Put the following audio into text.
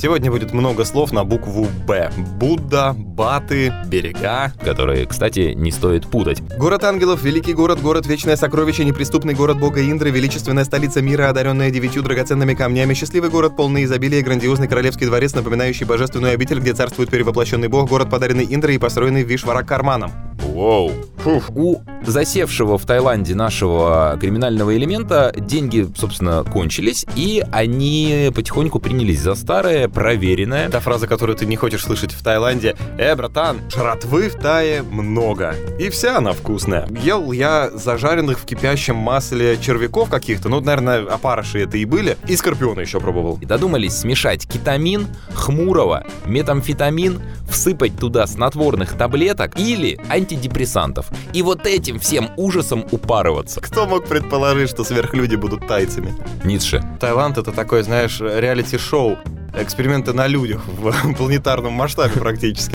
Сегодня будет много слов на букву «Б». Будда, Баты, берега. Которые, кстати, не стоит путать. Город ангелов, великий город, город вечное сокровище, неприступный город бога Индры, величественная столица мира, одаренная девятью драгоценными камнями, счастливый город, полный изобилия, грандиозный королевский дворец, напоминающий божественную обитель, где царствует перевоплощенный бог, город, подаренный Индрой и построенный Вишвара карманом. Воу. У засевшего в Таиланде нашего криминального элемента деньги, собственно, кончились, и они потихоньку принялись за старое, проверенное. Та фраза, которую ты не хочешь слышать в Таиланде. Э, братан, жратвы в Тае много. И вся она вкусная. Ел я зажаренных в кипящем масле червяков каких-то, ну, наверное, опарыши это и были. И скорпиона еще пробовал. И додумались смешать кетамин, хмурого, метамфетамин, всыпать туда снотворных таблеток или антидепрессантов. И вот этим всем ужасом упарываться. Кто мог предположить, что сверхлюди будут тайцами? Ницше. Таиланд это такое, знаешь, реалити-шоу. Эксперименты на людях в планетарном масштабе практически.